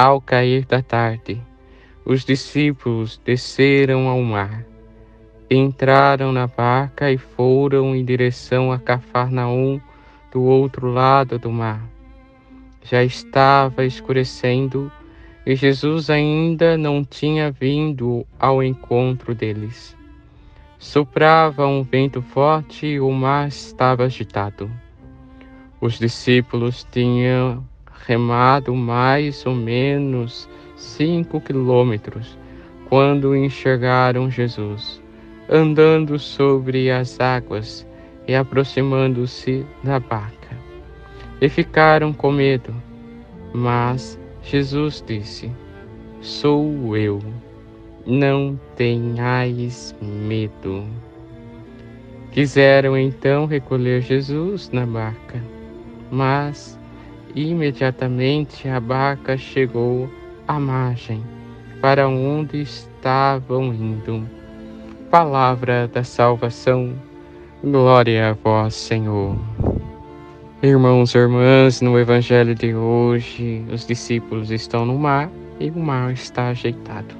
Ao cair da tarde, os discípulos desceram ao mar, entraram na barca e foram em direção a Cafarnaum, do outro lado do mar. Já estava escurecendo e Jesus ainda não tinha vindo ao encontro deles. Soprava um vento forte e o mar estava agitado. Os discípulos tinham remado mais ou menos cinco quilômetros quando enxergaram Jesus andando sobre as águas e aproximando-se da barca. E ficaram com medo. Mas Jesus disse: Sou eu, não tenhais medo. Quiseram então recolher Jesus na barca, mas imediatamente a barca chegou à margem, para onde estavam indo. Palavra da salvação, glória a vós, Senhor. Irmãos e irmãs, no Evangelho de hoje, os discípulos estão no mar e o mar está ajeitado.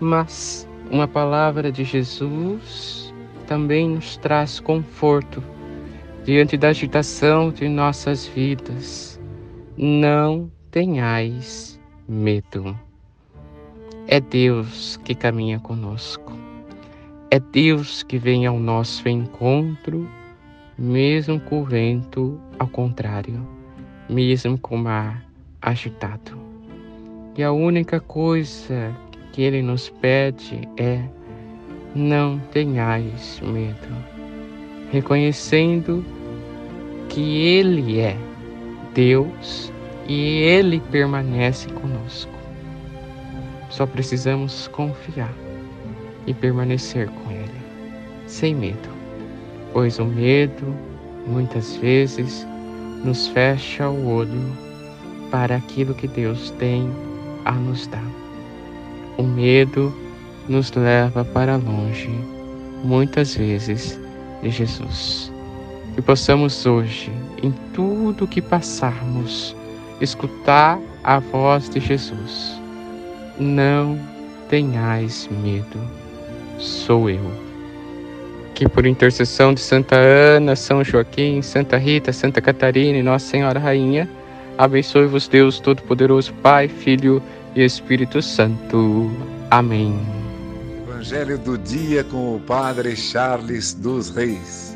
Mas uma palavra de Jesus também nos traz conforto diante da agitação de nossas vidas. Não tenhais medo. É Deus que caminha conosco. É Deus que vem ao nosso encontro, mesmo com o vento ao contrário, mesmo com o mar agitado. E a única coisa que Ele nos pede é: não tenhais medo, reconhecendo que Ele é Deus e Ele permanece conosco. Só precisamos confiar e permanecer com Ele, sem medo, pois o medo muitas vezes nos fecha o olho para aquilo que Deus tem a nos dar. O medo nos leva para longe, muitas vezes, de Jesus. Que possamos hoje, em tudo que passarmos, escutar a voz de Jesus. Não tenhais medo, sou eu. Que por intercessão de Santa Ana, São Joaquim, Santa Rita, Santa Catarina e Nossa Senhora Rainha, abençoe-vos Deus Todo-Poderoso, Pai, Filho e Espírito Santo. Amém. Evangelho do dia com o Padre Charles dos Reis.